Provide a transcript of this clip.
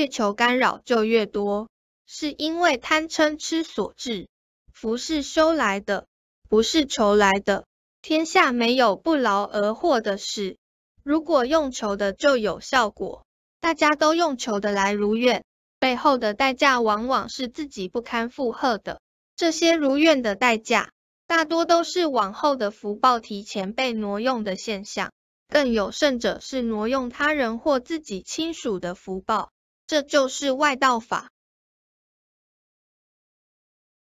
越求干扰就越多，是因为贪嗔痴所致。福是修来的，不是求来的。天下没有不劳而获的事，如果用求的就有效果。大家都用求的来如愿，背后的代价往往是自己不堪负荷的。这些如愿的代价，大多都是往后的福报提前被挪用的现象。更有甚者是挪用他人或自己亲属的福报，这就是外道法。